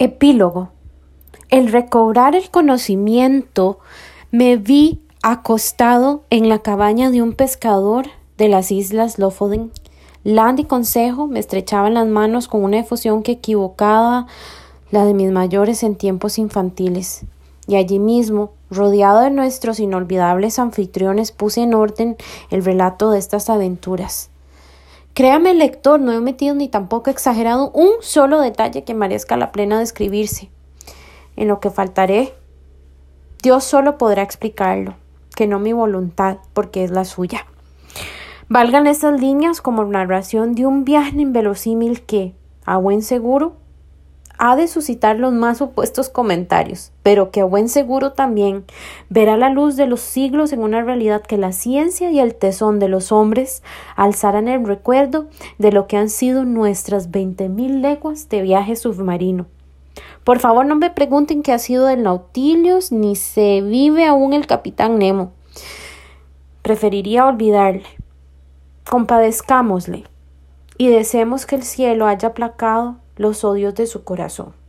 Epílogo. El recobrar el conocimiento me vi acostado en la cabaña de un pescador de las islas Lofoden. Land y Consejo me estrechaban las manos con una efusión que equivocaba la de mis mayores en tiempos infantiles. Y allí mismo, rodeado de nuestros inolvidables anfitriones, puse en orden el relato de estas aventuras. Créame, lector, no he metido ni tampoco exagerado un solo detalle que merezca la plena describirse. En lo que faltaré, Dios solo podrá explicarlo, que no mi voluntad, porque es la suya. Valgan estas líneas como narración de un viaje inverosímil que, a buen seguro, ha de suscitar los más opuestos comentarios, pero que a buen seguro también verá la luz de los siglos en una realidad que la ciencia y el tesón de los hombres alzarán el recuerdo de lo que han sido nuestras veinte mil leguas de viaje submarino. Por favor, no me pregunten qué ha sido del Nautilus ni se vive aún el capitán Nemo. Preferiría olvidarle. Compadezcámosle y deseemos que el cielo haya aplacado los odios de su corazón.